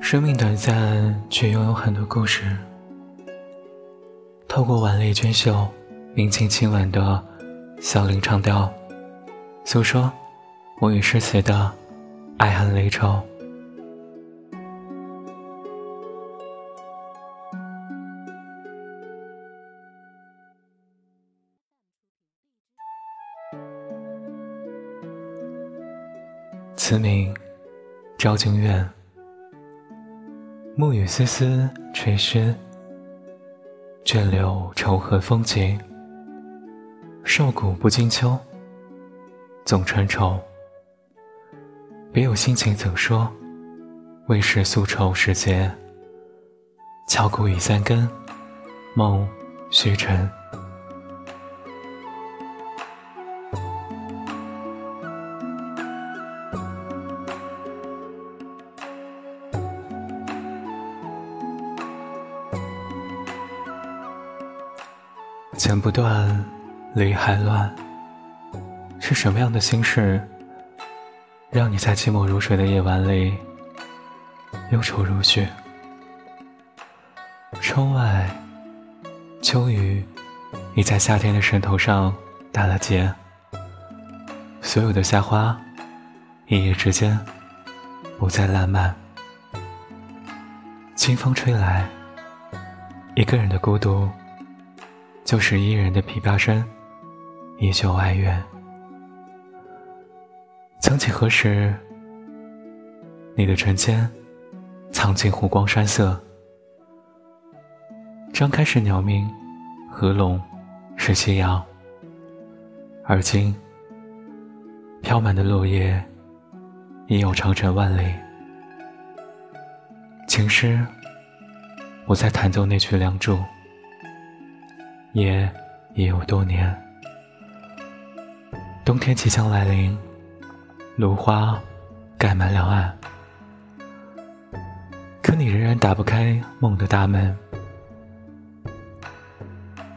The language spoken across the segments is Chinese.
生命短暂，却拥有很多故事。透过婉丽娟秀、明清清婉的小林长调，诉说我与诗词的爱恨离愁。词名：昭君怨。暮雨丝丝垂喧。倦柳愁和风景。瘦骨不惊秋，总穿愁。别有心情怎说？未是宿愁时节。敲鼓已三更，梦虚沉。剪不断，理还乱。是什么样的心事，让你在寂寞如水的夜晚里忧愁如雪？窗外，秋雨已在夏天的枕头上打了结。所有的夏花，一夜之间不再烂漫。清风吹来，一个人的孤独。就是伊人的琵琶声，依旧哀怨。曾几何时，你的唇间藏进湖光山色。张开是鸟鸣，合拢是夕阳。而今，飘满的落叶已有长城万里。情诗，我在弹奏那曲《梁祝》。也已有多年，冬天即将来临，芦花盖满两岸，可你仍然打不开梦的大门。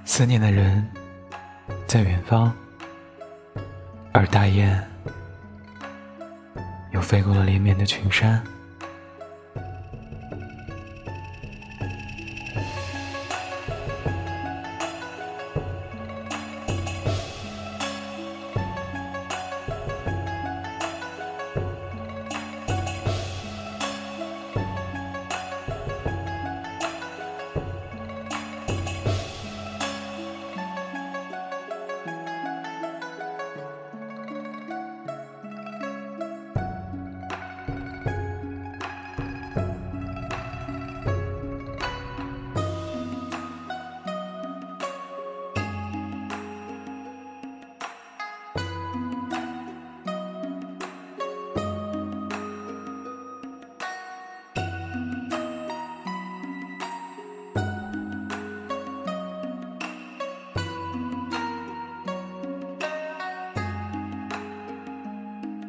思念的人在远方，而大雁又飞过了连绵的群山。